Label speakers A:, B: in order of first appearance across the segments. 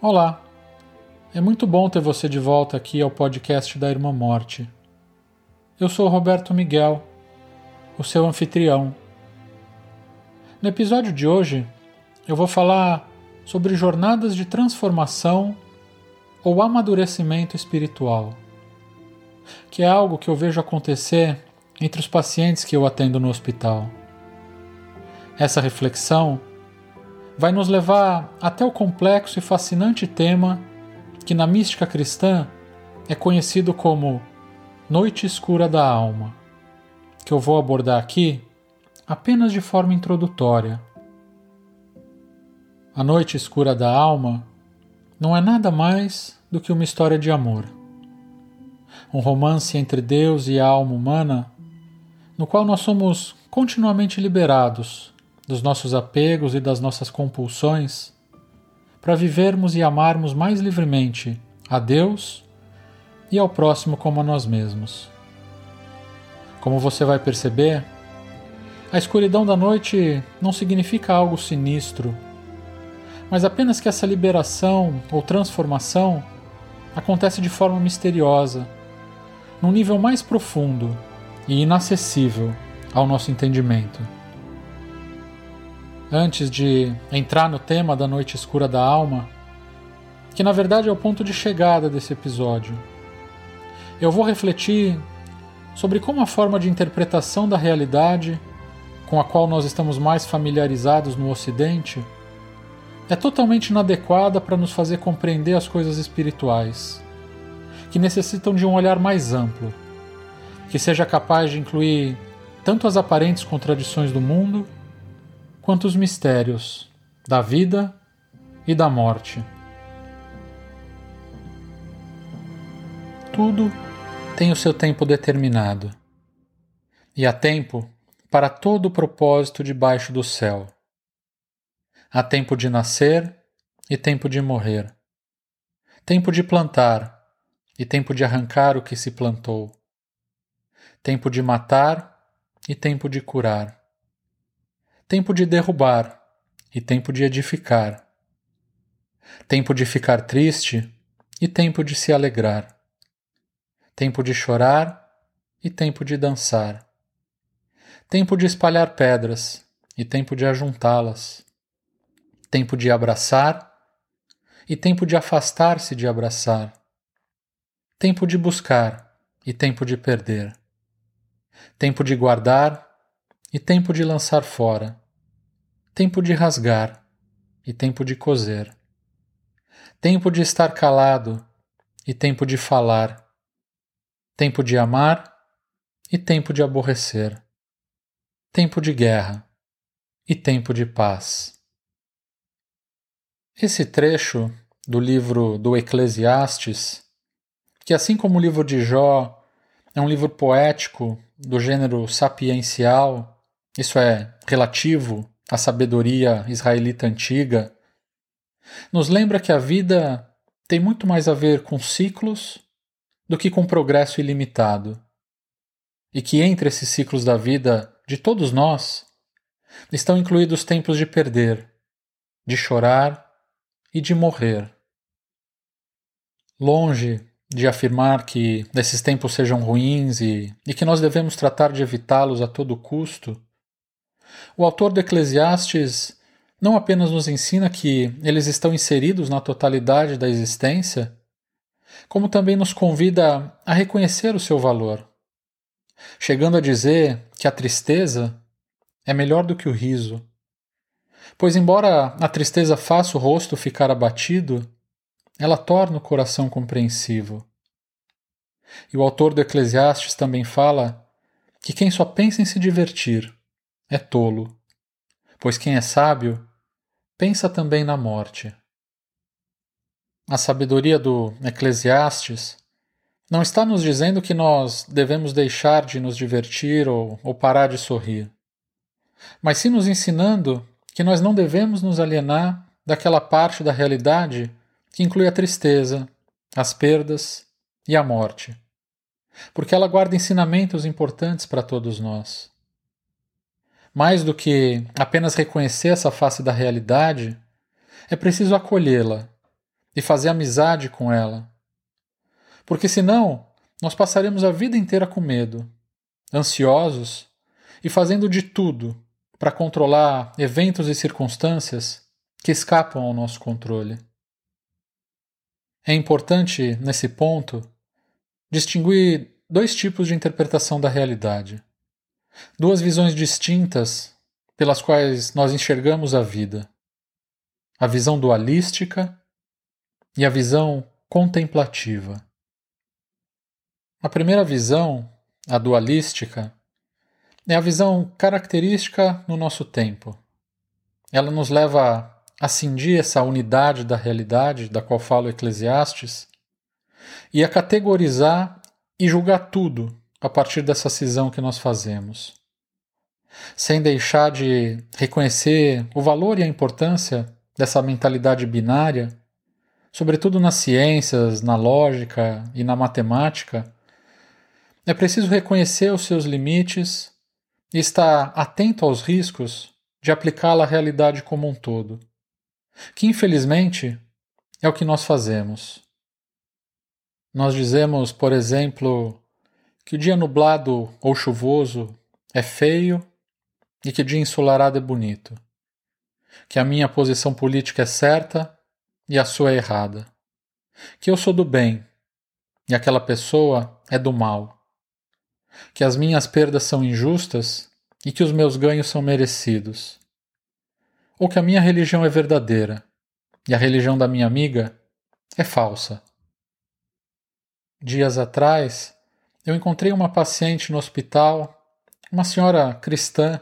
A: Olá! É muito bom ter você de volta aqui ao podcast da Irmã Morte. Eu sou Roberto Miguel, o seu anfitrião. No episódio de hoje, eu vou falar sobre jornadas de transformação ou amadurecimento espiritual, que é algo que eu vejo acontecer entre os pacientes que eu atendo no hospital. Essa reflexão vai nos levar até o complexo e fascinante tema que na mística cristã é conhecido como Noite Escura da Alma, que eu vou abordar aqui apenas de forma introdutória. A Noite Escura da Alma não é nada mais do que uma história de amor. Um romance entre Deus e a alma humana, no qual nós somos continuamente liberados dos nossos apegos e das nossas compulsões, para vivermos e amarmos mais livremente a Deus e ao próximo como a nós mesmos. Como você vai perceber, a escuridão da noite não significa algo sinistro, mas apenas que essa liberação ou transformação acontece de forma misteriosa, num nível mais profundo e inacessível ao nosso entendimento. Antes de entrar no tema da noite escura da alma, que na verdade é o ponto de chegada desse episódio, eu vou refletir sobre como a forma de interpretação da realidade com a qual nós estamos mais familiarizados no Ocidente é totalmente inadequada para nos fazer compreender as coisas espirituais, que necessitam de um olhar mais amplo, que seja capaz de incluir tanto as aparentes contradições do mundo quanto os mistérios da vida e da morte. Tudo tem o seu tempo determinado, e há tempo para todo o propósito debaixo do céu. Há tempo de nascer e tempo de morrer, tempo de plantar e tempo de arrancar o que se plantou, tempo de matar e tempo de curar tempo de derrubar e tempo de edificar, tempo de ficar triste e tempo de se alegrar, tempo de chorar e tempo de dançar, tempo de espalhar pedras e tempo de ajuntá-las, tempo de abraçar e tempo de afastar-se de abraçar, tempo de buscar e tempo de perder, tempo de guardar e tempo de lançar fora, tempo de rasgar e tempo de coser, tempo de estar calado e tempo de falar, tempo de amar e tempo de aborrecer, tempo de guerra e tempo de paz. Esse trecho do livro do Eclesiastes, que assim como o livro de Jó é um livro poético do gênero sapiencial, isso é relativo à sabedoria israelita antiga, nos lembra que a vida tem muito mais a ver com ciclos do que com progresso ilimitado. E que entre esses ciclos da vida de todos nós estão incluídos tempos de perder, de chorar e de morrer. Longe de afirmar que esses tempos sejam ruins e, e que nós devemos tratar de evitá-los a todo custo, o autor do Eclesiastes não apenas nos ensina que eles estão inseridos na totalidade da existência, como também nos convida a reconhecer o seu valor, chegando a dizer que a tristeza é melhor do que o riso. Pois, embora a tristeza faça o rosto ficar abatido, ela torna o coração compreensivo. E o autor do Eclesiastes também fala que quem só pensa em se divertir é tolo, pois quem é sábio pensa também na morte. A sabedoria do Eclesiastes não está nos dizendo que nós devemos deixar de nos divertir ou, ou parar de sorrir, mas sim nos ensinando que nós não devemos nos alienar daquela parte da realidade que inclui a tristeza, as perdas e a morte, porque ela guarda ensinamentos importantes para todos nós. Mais do que apenas reconhecer essa face da realidade, é preciso acolhê-la e fazer amizade com ela. Porque senão, nós passaremos a vida inteira com medo, ansiosos e fazendo de tudo para controlar eventos e circunstâncias que escapam ao nosso controle. É importante, nesse ponto, distinguir dois tipos de interpretação da realidade. Duas visões distintas pelas quais nós enxergamos a vida: a visão dualística e a visão contemplativa. A primeira visão, a dualística, é a visão característica no nosso tempo. Ela nos leva a cindir essa unidade da realidade da qual fala Eclesiastes e a categorizar e julgar tudo a partir dessa cisão que nós fazemos. Sem deixar de reconhecer o valor e a importância dessa mentalidade binária, sobretudo nas ciências, na lógica e na matemática, é preciso reconhecer os seus limites e estar atento aos riscos de aplicá-la à realidade como um todo, que infelizmente é o que nós fazemos. Nós dizemos, por exemplo, que dia nublado ou chuvoso é feio e que dia ensolarado é bonito, que a minha posição política é certa e a sua é errada, que eu sou do bem e aquela pessoa é do mal que as minhas perdas são injustas e que os meus ganhos são merecidos. Ou que a minha religião é verdadeira e a religião da minha amiga é falsa. Dias atrás, eu encontrei uma paciente no hospital, uma senhora cristã,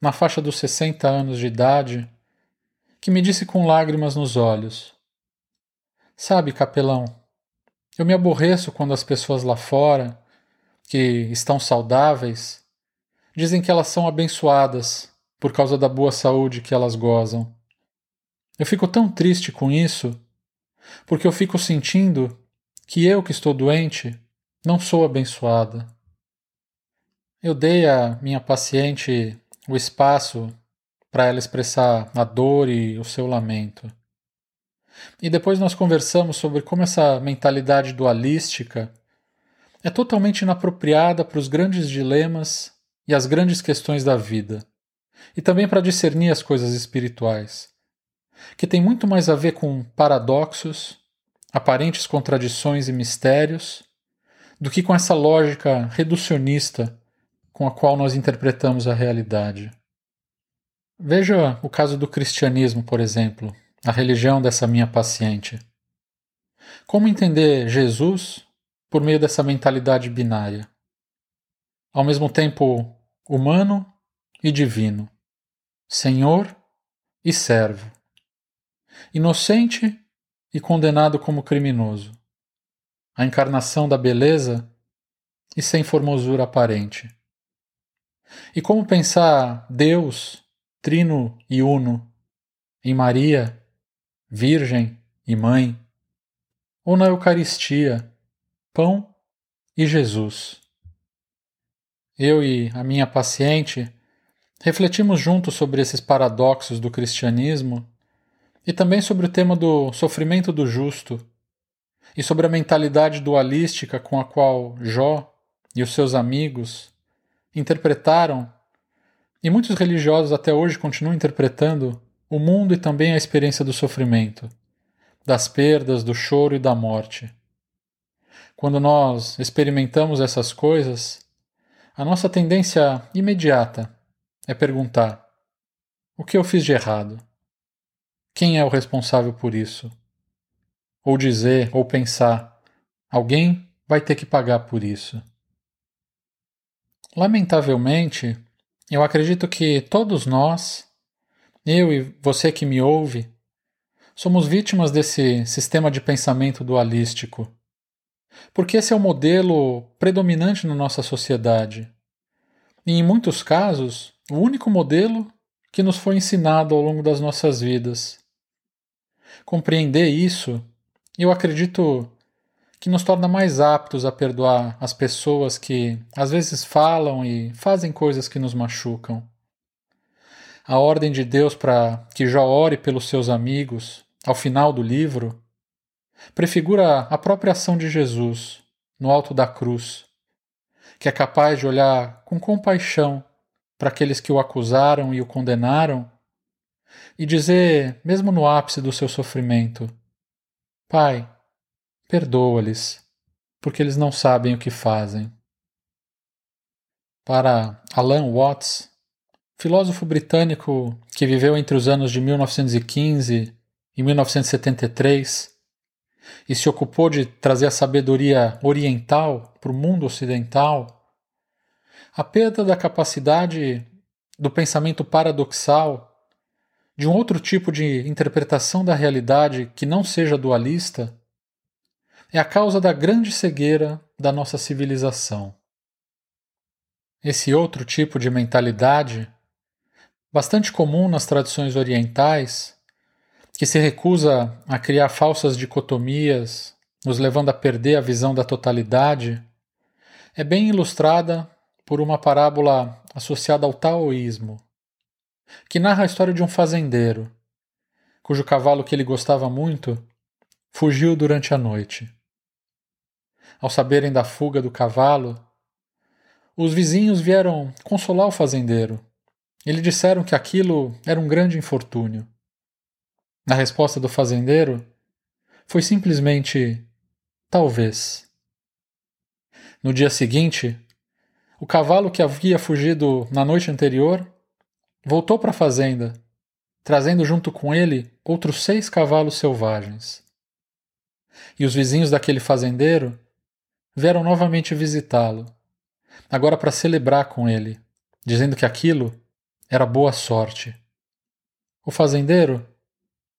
A: na faixa dos 60 anos de idade, que me disse com lágrimas nos olhos: Sabe, capelão, eu me aborreço quando as pessoas lá fora que estão saudáveis, dizem que elas são abençoadas por causa da boa saúde que elas gozam. Eu fico tão triste com isso, porque eu fico sentindo que eu que estou doente não sou abençoada. Eu dei à minha paciente o espaço para ela expressar a dor e o seu lamento. E depois nós conversamos sobre como essa mentalidade dualística é totalmente inapropriada para os grandes dilemas e as grandes questões da vida, e também para discernir as coisas espirituais, que tem muito mais a ver com paradoxos, aparentes contradições e mistérios, do que com essa lógica reducionista com a qual nós interpretamos a realidade. Veja o caso do cristianismo, por exemplo, a religião dessa minha paciente. Como entender Jesus por meio dessa mentalidade binária. Ao mesmo tempo humano e divino, senhor e servo, inocente e condenado como criminoso, a encarnação da beleza e sem formosura aparente. E como pensar Deus, Trino e Uno, em Maria, Virgem e Mãe, ou na Eucaristia, pão e Jesus. Eu e a minha paciente refletimos juntos sobre esses paradoxos do cristianismo e também sobre o tema do sofrimento do justo e sobre a mentalidade dualística com a qual Jó e os seus amigos interpretaram e muitos religiosos até hoje continuam interpretando o mundo e também a experiência do sofrimento, das perdas, do choro e da morte. Quando nós experimentamos essas coisas, a nossa tendência imediata é perguntar: o que eu fiz de errado? Quem é o responsável por isso? Ou dizer, ou pensar: alguém vai ter que pagar por isso. Lamentavelmente, eu acredito que todos nós, eu e você que me ouve, somos vítimas desse sistema de pensamento dualístico porque esse é o modelo predominante na nossa sociedade. E em muitos casos, o único modelo que nos foi ensinado ao longo das nossas vidas. Compreender isso, eu acredito que nos torna mais aptos a perdoar as pessoas que às vezes falam e fazem coisas que nos machucam. A ordem de Deus para que Jó ore pelos seus amigos, ao final do livro, prefigura a própria ação de Jesus no alto da cruz, que é capaz de olhar com compaixão para aqueles que o acusaram e o condenaram e dizer, mesmo no ápice do seu sofrimento: Pai, perdoa-lhes, porque eles não sabem o que fazem. Para Alan Watts, filósofo britânico que viveu entre os anos de 1915 e 1973 e se ocupou de trazer a sabedoria oriental para o mundo ocidental, a perda da capacidade do pensamento paradoxal, de um outro tipo de interpretação da realidade que não seja dualista, é a causa da grande cegueira da nossa civilização. Esse outro tipo de mentalidade, bastante comum nas tradições orientais, que se recusa a criar falsas dicotomias, nos levando a perder a visão da totalidade, é bem ilustrada por uma parábola associada ao taoísmo, que narra a história de um fazendeiro, cujo cavalo que ele gostava muito fugiu durante a noite. Ao saberem da fuga do cavalo, os vizinhos vieram consolar o fazendeiro. E lhe disseram que aquilo era um grande infortúnio. A resposta do fazendeiro foi simplesmente talvez. No dia seguinte, o cavalo que havia fugido na noite anterior voltou para a fazenda, trazendo junto com ele outros seis cavalos selvagens. E os vizinhos daquele fazendeiro vieram novamente visitá-lo, agora para celebrar com ele, dizendo que aquilo era boa sorte. O fazendeiro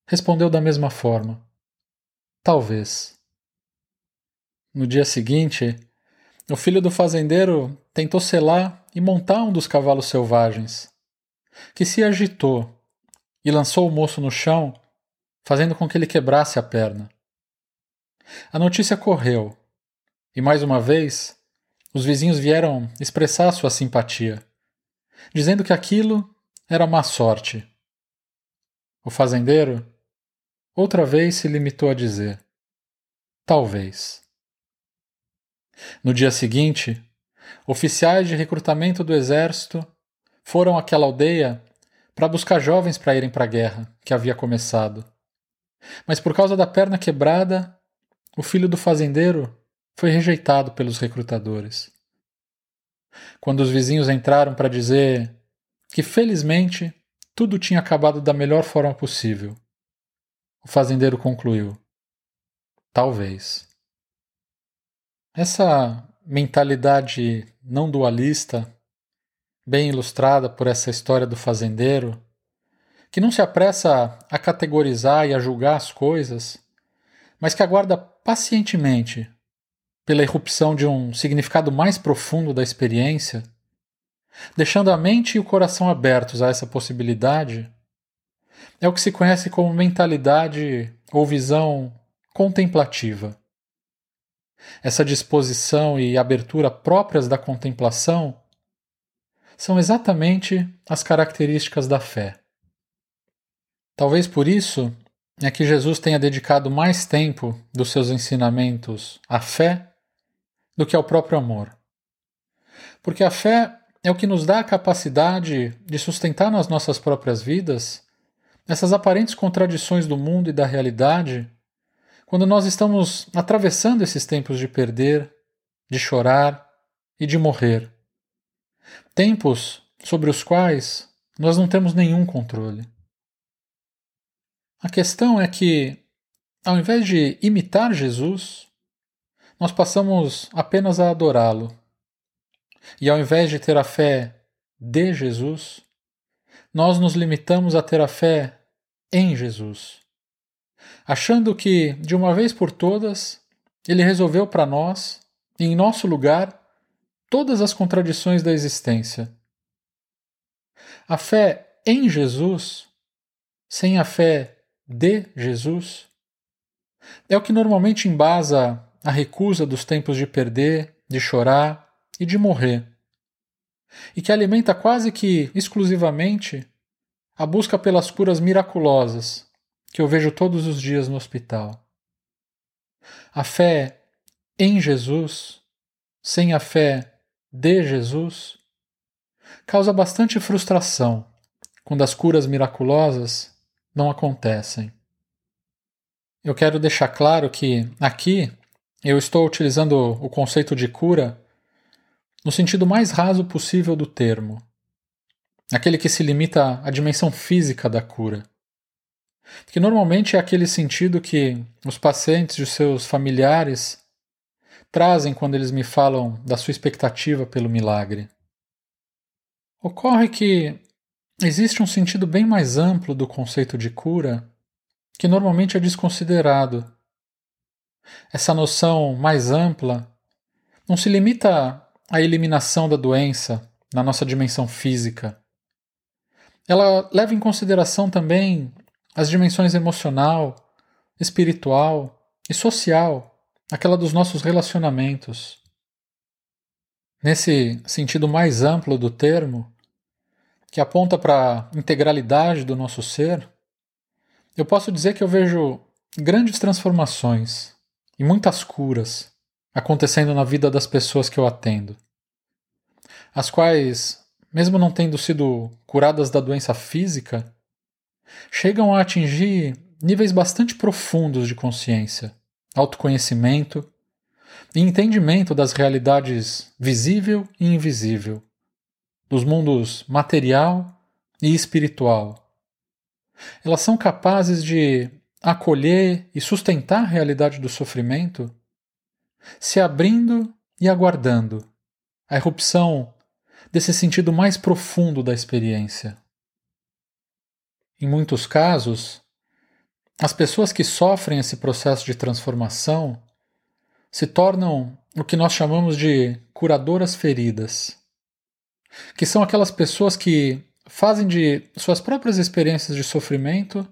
A: respondeu da mesma forma: Talvez. No dia seguinte, o filho do fazendeiro tentou selar e montar um dos cavalos selvagens, que se agitou e lançou o moço no chão, fazendo com que ele quebrasse a perna. A notícia correu, e mais uma vez os vizinhos vieram expressar sua simpatia, dizendo que aquilo era má sorte. O fazendeiro Outra vez se limitou a dizer: Talvez. No dia seguinte, oficiais de recrutamento do exército foram àquela aldeia para buscar jovens para irem para a guerra que havia começado. Mas por causa da perna quebrada, o filho do fazendeiro foi rejeitado pelos recrutadores. Quando os vizinhos entraram para dizer que felizmente tudo tinha acabado da melhor forma possível o fazendeiro concluiu: Talvez. Essa mentalidade não dualista, bem ilustrada por essa história do fazendeiro, que não se apressa a categorizar e a julgar as coisas, mas que aguarda pacientemente pela irrupção de um significado mais profundo da experiência, deixando a mente e o coração abertos a essa possibilidade, é o que se conhece como mentalidade ou visão contemplativa. Essa disposição e abertura próprias da contemplação são exatamente as características da fé. Talvez por isso é que Jesus tenha dedicado mais tempo dos seus ensinamentos à fé do que ao próprio amor. Porque a fé é o que nos dá a capacidade de sustentar nas nossas próprias vidas essas aparentes contradições do mundo e da realidade, quando nós estamos atravessando esses tempos de perder, de chorar e de morrer. Tempos sobre os quais nós não temos nenhum controle. A questão é que, ao invés de imitar Jesus, nós passamos apenas a adorá-lo. E ao invés de ter a fé de Jesus, nós nos limitamos a ter a fé em Jesus, achando que, de uma vez por todas, ele resolveu para nós, em nosso lugar, todas as contradições da existência. A fé em Jesus, sem a fé de Jesus, é o que normalmente embasa a recusa dos tempos de perder, de chorar e de morrer, e que alimenta quase que exclusivamente a busca pelas curas miraculosas que eu vejo todos os dias no hospital. A fé em Jesus, sem a fé de Jesus, causa bastante frustração quando as curas miraculosas não acontecem. Eu quero deixar claro que aqui eu estou utilizando o conceito de cura no sentido mais raso possível do termo, aquele que se limita à dimensão física da cura. Que normalmente é aquele sentido que os pacientes e os seus familiares trazem quando eles me falam da sua expectativa pelo milagre. Ocorre que existe um sentido bem mais amplo do conceito de cura que normalmente é desconsiderado. Essa noção mais ampla não se limita à eliminação da doença na nossa dimensão física. Ela leva em consideração também as dimensões emocional, espiritual e social, aquela dos nossos relacionamentos. Nesse sentido mais amplo do termo, que aponta para a integralidade do nosso ser, eu posso dizer que eu vejo grandes transformações e muitas curas acontecendo na vida das pessoas que eu atendo, as quais, mesmo não tendo sido curadas da doença física, chegam a atingir níveis bastante profundos de consciência, autoconhecimento e entendimento das realidades visível e invisível, dos mundos material e espiritual. Elas são capazes de acolher e sustentar a realidade do sofrimento, se abrindo e aguardando a erupção desse sentido mais profundo da experiência. Em muitos casos, as pessoas que sofrem esse processo de transformação se tornam o que nós chamamos de curadoras feridas, que são aquelas pessoas que fazem de suas próprias experiências de sofrimento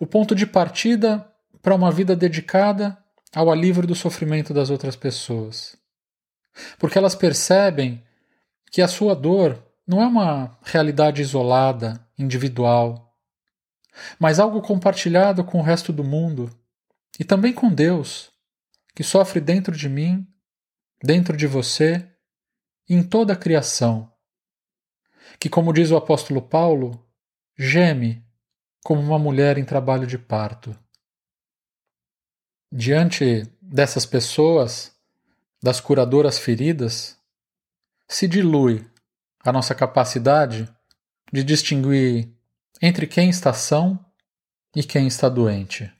A: o ponto de partida para uma vida dedicada ao alívio do sofrimento das outras pessoas. Porque elas percebem que a sua dor não é uma realidade isolada, individual, mas algo compartilhado com o resto do mundo e também com Deus, que sofre dentro de mim, dentro de você e em toda a criação. Que, como diz o apóstolo Paulo, geme como uma mulher em trabalho de parto. Diante dessas pessoas, das curadoras feridas, se dilui a nossa capacidade de distinguir entre quem está são e quem está doente.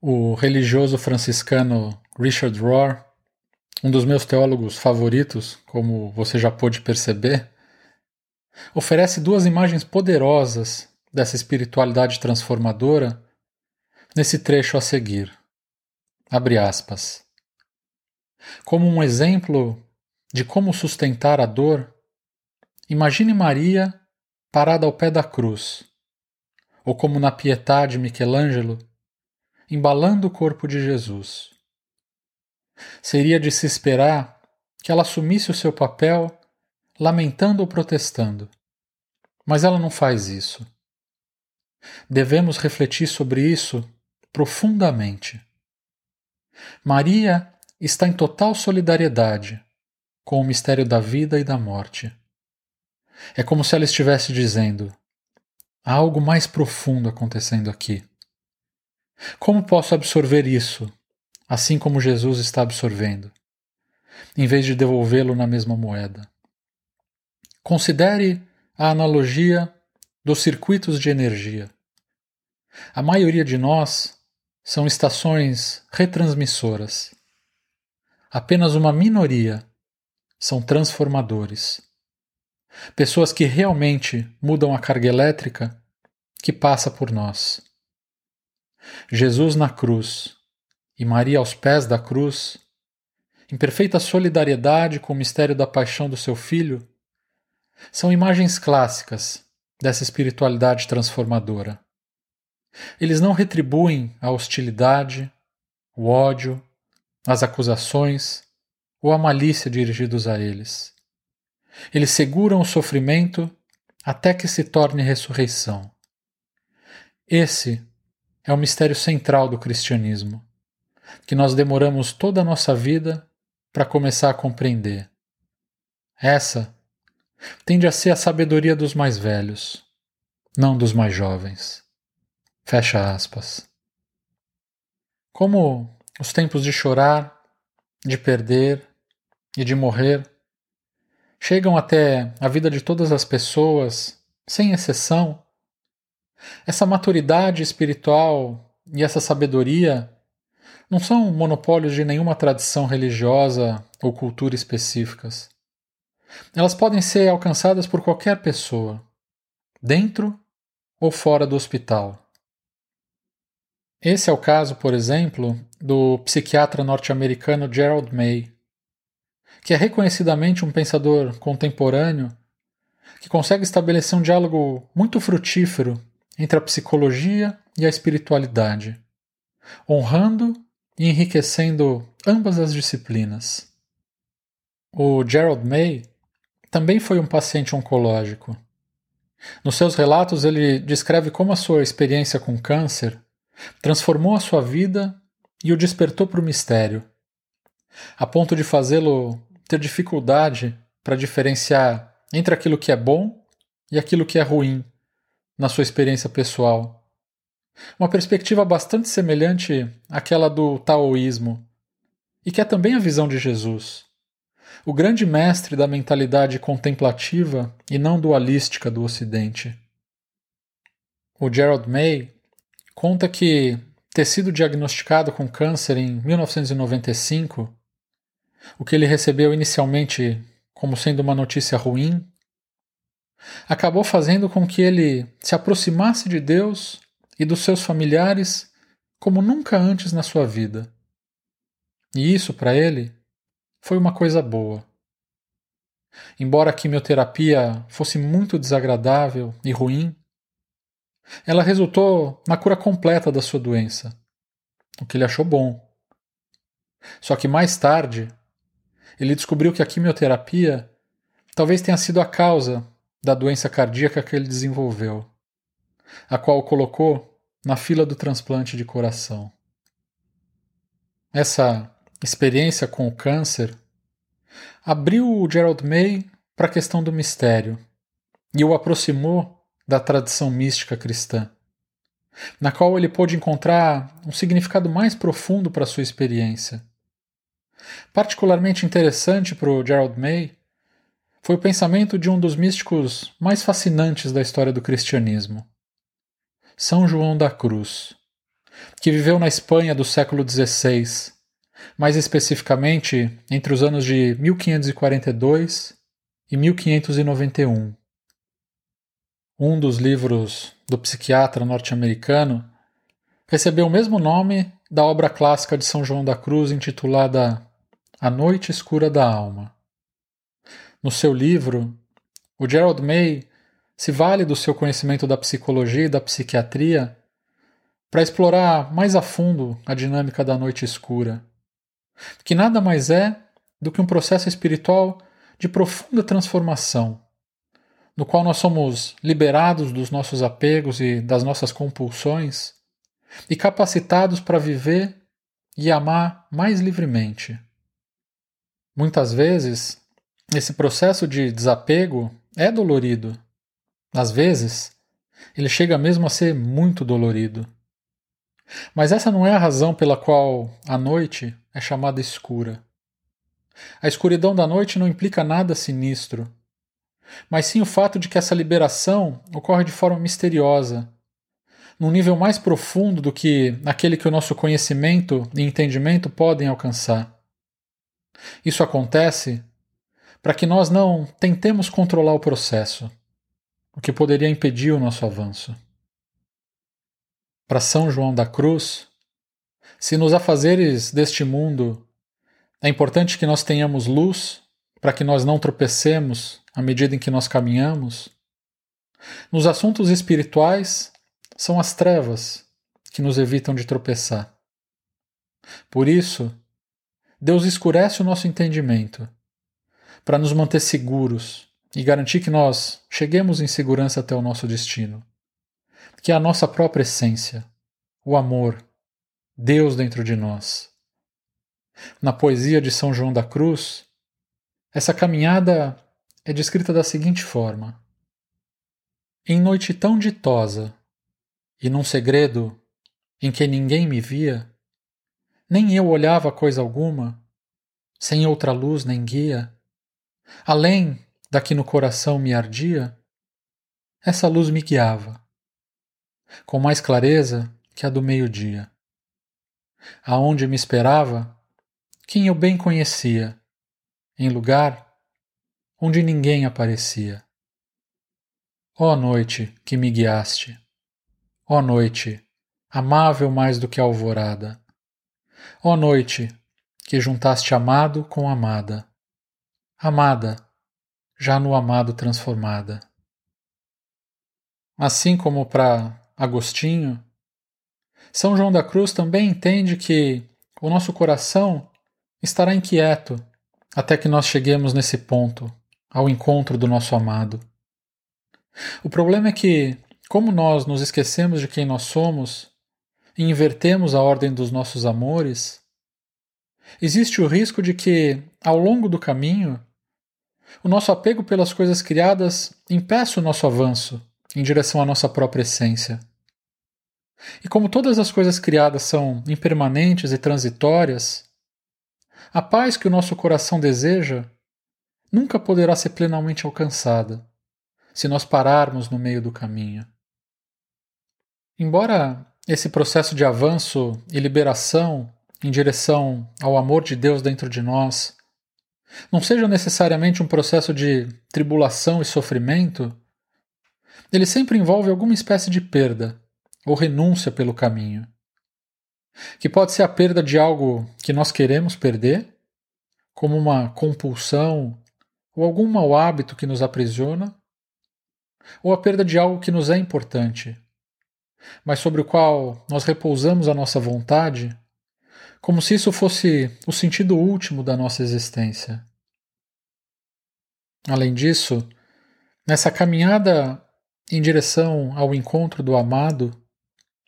A: O religioso franciscano Richard Rohr, um dos meus teólogos favoritos, como você já pôde perceber, oferece duas imagens poderosas dessa espiritualidade transformadora nesse trecho a seguir. Abre aspas. Como um exemplo de como sustentar a dor, imagine Maria parada ao pé da cruz, ou como na Pietà de Michelangelo, embalando o corpo de Jesus. Seria de se esperar que ela assumisse o seu papel lamentando ou protestando. Mas ela não faz isso. Devemos refletir sobre isso profundamente. Maria está em total solidariedade com o mistério da vida e da morte. É como se ela estivesse dizendo: há algo mais profundo acontecendo aqui. Como posso absorver isso, assim como Jesus está absorvendo, em vez de devolvê-lo na mesma moeda? Considere a analogia dos circuitos de energia. A maioria de nós são estações retransmissoras. Apenas uma minoria são transformadores. Pessoas que realmente mudam a carga elétrica que passa por nós. Jesus na cruz e Maria aos pés da cruz, em perfeita solidariedade com o mistério da paixão do seu filho, são imagens clássicas dessa espiritualidade transformadora. Eles não retribuem a hostilidade, o ódio, as acusações ou a malícia dirigidos a eles. Eles seguram o sofrimento até que se torne ressurreição. Esse é o mistério central do cristianismo, que nós demoramos toda a nossa vida para começar a compreender. Essa tende a ser a sabedoria dos mais velhos, não dos mais jovens. Fecha aspas. Como os tempos de chorar, de perder e de morrer chegam até a vida de todas as pessoas, sem exceção, essa maturidade espiritual e essa sabedoria não são monopólios de nenhuma tradição religiosa ou cultura específicas. Elas podem ser alcançadas por qualquer pessoa, dentro ou fora do hospital. Esse é o caso, por exemplo, do psiquiatra norte-americano Gerald May, que é reconhecidamente um pensador contemporâneo que consegue estabelecer um diálogo muito frutífero entre a psicologia e a espiritualidade, honrando e enriquecendo ambas as disciplinas. O Gerald May também foi um paciente oncológico. Nos seus relatos, ele descreve como a sua experiência com câncer transformou a sua vida e o despertou para o mistério, a ponto de fazê-lo ter dificuldade para diferenciar entre aquilo que é bom e aquilo que é ruim na sua experiência pessoal. Uma perspectiva bastante semelhante àquela do taoísmo, e que é também a visão de Jesus, o grande mestre da mentalidade contemplativa e não dualística do Ocidente. O Gerald May conta que ter sido diagnosticado com câncer em 1995, o que ele recebeu inicialmente como sendo uma notícia ruim, acabou fazendo com que ele se aproximasse de Deus e dos seus familiares como nunca antes na sua vida. E isso, para ele, foi uma coisa boa. Embora a quimioterapia fosse muito desagradável e ruim, ela resultou na cura completa da sua doença, o que ele achou bom. Só que mais tarde, ele descobriu que a quimioterapia talvez tenha sido a causa da doença cardíaca que ele desenvolveu, a qual o colocou na fila do transplante de coração. Essa experiência com o câncer abriu o Gerald May para a questão do mistério e o aproximou da tradição mística cristã, na qual ele pôde encontrar um significado mais profundo para sua experiência. Particularmente interessante para o Gerald May foi o pensamento de um dos místicos mais fascinantes da história do cristianismo, São João da Cruz, que viveu na Espanha do século XVI, mais especificamente entre os anos de 1542 e 1591. Um dos livros do psiquiatra norte-americano recebeu o mesmo nome da obra clássica de São João da Cruz intitulada A Noite Escura da Alma. No seu livro, o Gerald May se vale do seu conhecimento da psicologia e da psiquiatria para explorar mais a fundo a dinâmica da noite escura, que nada mais é do que um processo espiritual de profunda transformação, no qual nós somos liberados dos nossos apegos e das nossas compulsões e capacitados para viver e amar mais livremente. Muitas vezes, esse processo de desapego é dolorido. Às vezes, ele chega mesmo a ser muito dolorido. Mas essa não é a razão pela qual a noite é chamada escura. A escuridão da noite não implica nada sinistro, mas sim o fato de que essa liberação ocorre de forma misteriosa, num nível mais profundo do que aquele que o nosso conhecimento e entendimento podem alcançar. Isso acontece para que nós não tentemos controlar o processo, o que poderia impedir o nosso avanço. Para São João da Cruz, se nos afazeres deste mundo é importante que nós tenhamos luz para que nós não tropecemos à medida em que nós caminhamos, nos assuntos espirituais são as trevas que nos evitam de tropeçar. Por isso, Deus escurece o nosso entendimento para nos manter seguros e garantir que nós cheguemos em segurança até o nosso destino. Que é a nossa própria essência, o amor, Deus dentro de nós, Na poesia de São João da Cruz, essa caminhada é descrita da seguinte forma: Em noite tão ditosa, e num segredo em que ninguém me via, nem eu olhava coisa alguma, sem outra luz nem guia, além da que no coração me ardia, essa luz me guiava, com mais clareza que a do meio-dia. Aonde me esperava, quem eu bem conhecia, em lugar onde ninguém aparecia. Ó noite que me guiaste, ó noite, amável mais do que a alvorada, ó noite que juntaste amado com amada, amada, já no amado transformada. Assim como para Agostinho, São João da Cruz também entende que o nosso coração estará inquieto até que nós cheguemos nesse ponto, ao encontro do nosso amado. O problema é que, como nós nos esquecemos de quem nós somos e invertemos a ordem dos nossos amores, existe o risco de que, ao longo do caminho, o nosso apego pelas coisas criadas impeça o nosso avanço em direção à nossa própria essência. E como todas as coisas criadas são impermanentes e transitórias, a paz que o nosso coração deseja nunca poderá ser plenamente alcançada se nós pararmos no meio do caminho. Embora esse processo de avanço e liberação em direção ao amor de Deus dentro de nós não seja necessariamente um processo de tribulação e sofrimento, ele sempre envolve alguma espécie de perda ou renúncia pelo caminho. Que pode ser a perda de algo que nós queremos perder, como uma compulsão ou algum mau hábito que nos aprisiona, ou a perda de algo que nos é importante, mas sobre o qual nós repousamos a nossa vontade, como se isso fosse o sentido último da nossa existência. Além disso, nessa caminhada em direção ao encontro do amado,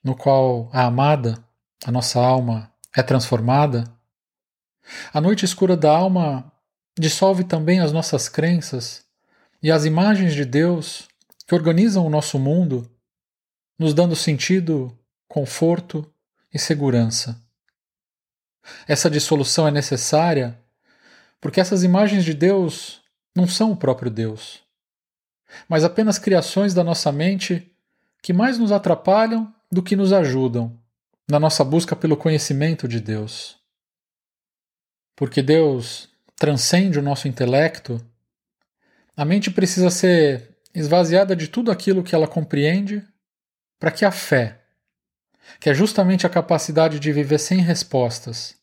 A: no qual a amada, a nossa alma, é transformada, a noite escura da alma dissolve também as nossas crenças e as imagens de Deus que organizam o nosso mundo, nos dando sentido, conforto e segurança. Essa dissolução é necessária porque essas imagens de Deus não são o próprio Deus mas apenas criações da nossa mente que mais nos atrapalham do que nos ajudam na nossa busca pelo conhecimento de Deus. Porque Deus transcende o nosso intelecto, a mente precisa ser esvaziada de tudo aquilo que ela compreende para que a fé, que é justamente a capacidade de viver sem respostas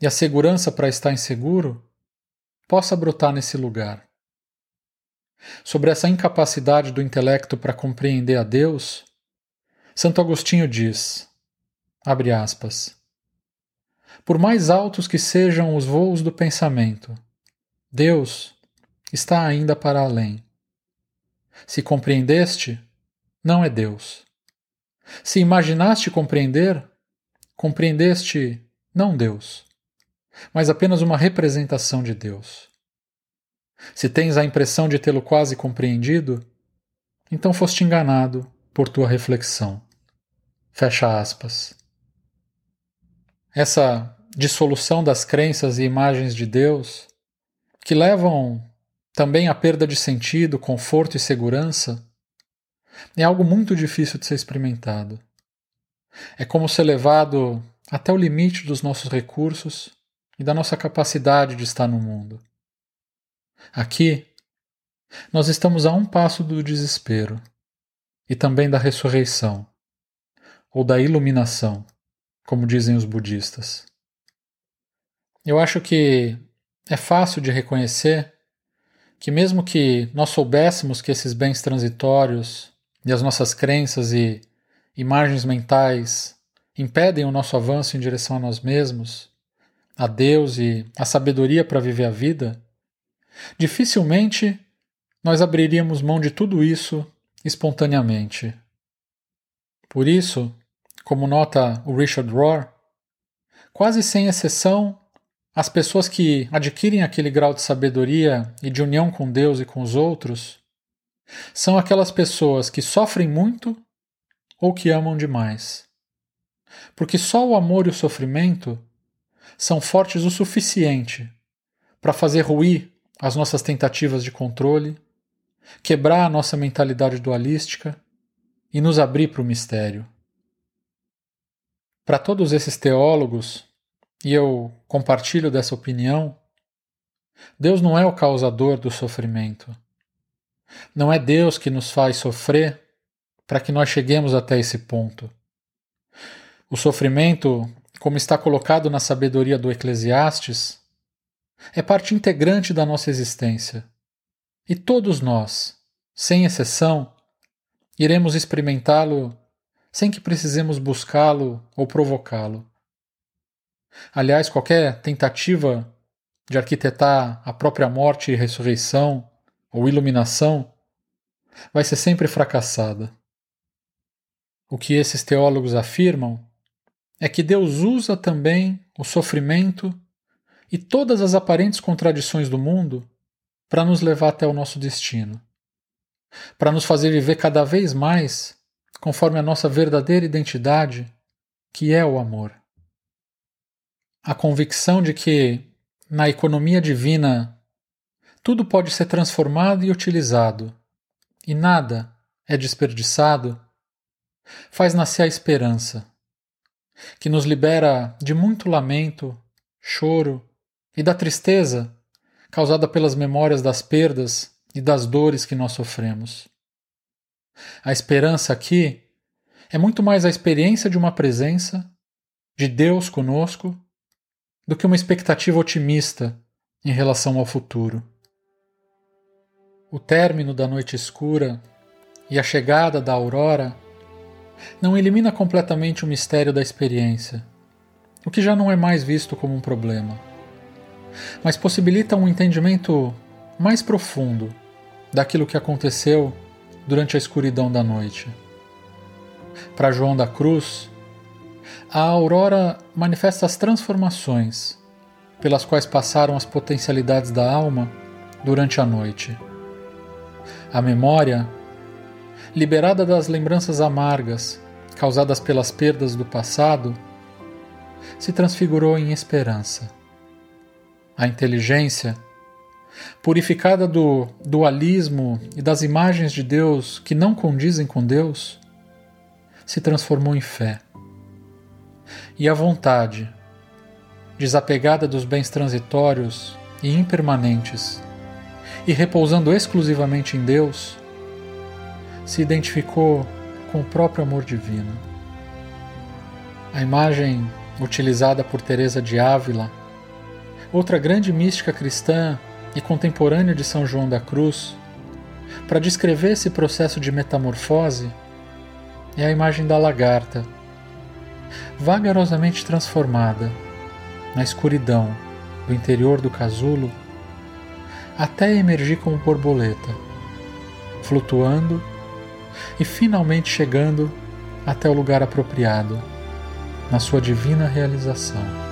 A: e a segurança para estar inseguro, possa brotar nesse lugar. Sobre essa incapacidade do intelecto para compreender a Deus, Santo Agostinho diz: abre aspas. Por mais altos que sejam os voos do pensamento, Deus está ainda para além. Se compreendeste, não é Deus. Se imaginaste compreender, compreendeste não Deus, mas apenas uma representação de Deus. Se tens a impressão de tê-lo quase compreendido, então foste enganado por tua reflexão. Fecha aspas. Essa dissolução das crenças e imagens de Deus, que levam também à perda de sentido, conforto e segurança, é algo muito difícil de ser experimentado. É como ser levado até o limite dos nossos recursos e da nossa capacidade de estar no mundo. Aqui, nós estamos a um passo do desespero e também da ressurreição, ou da iluminação, como dizem os budistas. Eu acho que é fácil de reconhecer que, mesmo que nós soubéssemos que esses bens transitórios e as nossas crenças e imagens mentais impedem o nosso avanço em direção a nós mesmos, a Deus e a sabedoria para viver a vida, Dificilmente nós abriríamos mão de tudo isso espontaneamente. Por isso, como nota o Richard Rohr, quase sem exceção, as pessoas que adquirem aquele grau de sabedoria e de união com Deus e com os outros são aquelas pessoas que sofrem muito ou que amam demais. Porque só o amor e o sofrimento são fortes o suficiente para fazer ruir as nossas tentativas de controle, quebrar a nossa mentalidade dualística e nos abrir para o mistério. Para todos esses teólogos, e eu compartilho dessa opinião, Deus não é o causador do sofrimento. Não é Deus que nos faz sofrer para que nós cheguemos até esse ponto. O sofrimento, como está colocado na sabedoria do Eclesiastes, é parte integrante da nossa existência. E todos nós, sem exceção, iremos experimentá-lo sem que precisemos buscá-lo ou provocá-lo. Aliás, qualquer tentativa de arquitetar a própria morte e ressurreição ou iluminação vai ser sempre fracassada. O que esses teólogos afirmam é que Deus usa também o sofrimento e todas as aparentes contradições do mundo para nos levar até o nosso destino, para nos fazer viver cada vez mais conforme a nossa verdadeira identidade, que é o amor. A convicção de que, na economia divina, tudo pode ser transformado e utilizado, e nada é desperdiçado, faz nascer a esperança, que nos libera de muito lamento, choro e da tristeza causada pelas memórias das perdas e das dores que nós sofremos. A esperança aqui é muito mais a experiência de uma presença, de Deus conosco, do que uma expectativa otimista em relação ao futuro. O término da noite escura e a chegada da aurora não elimina completamente o mistério da experiência, o que já não é mais visto como um problema, mas possibilita um entendimento mais profundo daquilo que aconteceu durante a escuridão da noite. Para João da Cruz, a aurora manifesta as transformações pelas quais passaram as potencialidades da alma durante a noite. A memória, liberada das lembranças amargas causadas pelas perdas do passado, se transfigurou em esperança. A inteligência, purificada do dualismo e das imagens de Deus que não condizem com Deus, se transformou em fé. E a vontade, desapegada dos bens transitórios e impermanentes, e repousando exclusivamente em Deus, se identificou com o próprio amor divino. A imagem utilizada por Teresa de Ávila, outra grande mística cristã e contemporâneo de São João da Cruz, para descrever esse processo de metamorfose, é a imagem da lagarta, vagarosamente transformada na escuridão do interior do casulo, até emergir como borboleta, flutuando e finalmente chegando até o lugar apropriado, na sua divina realização.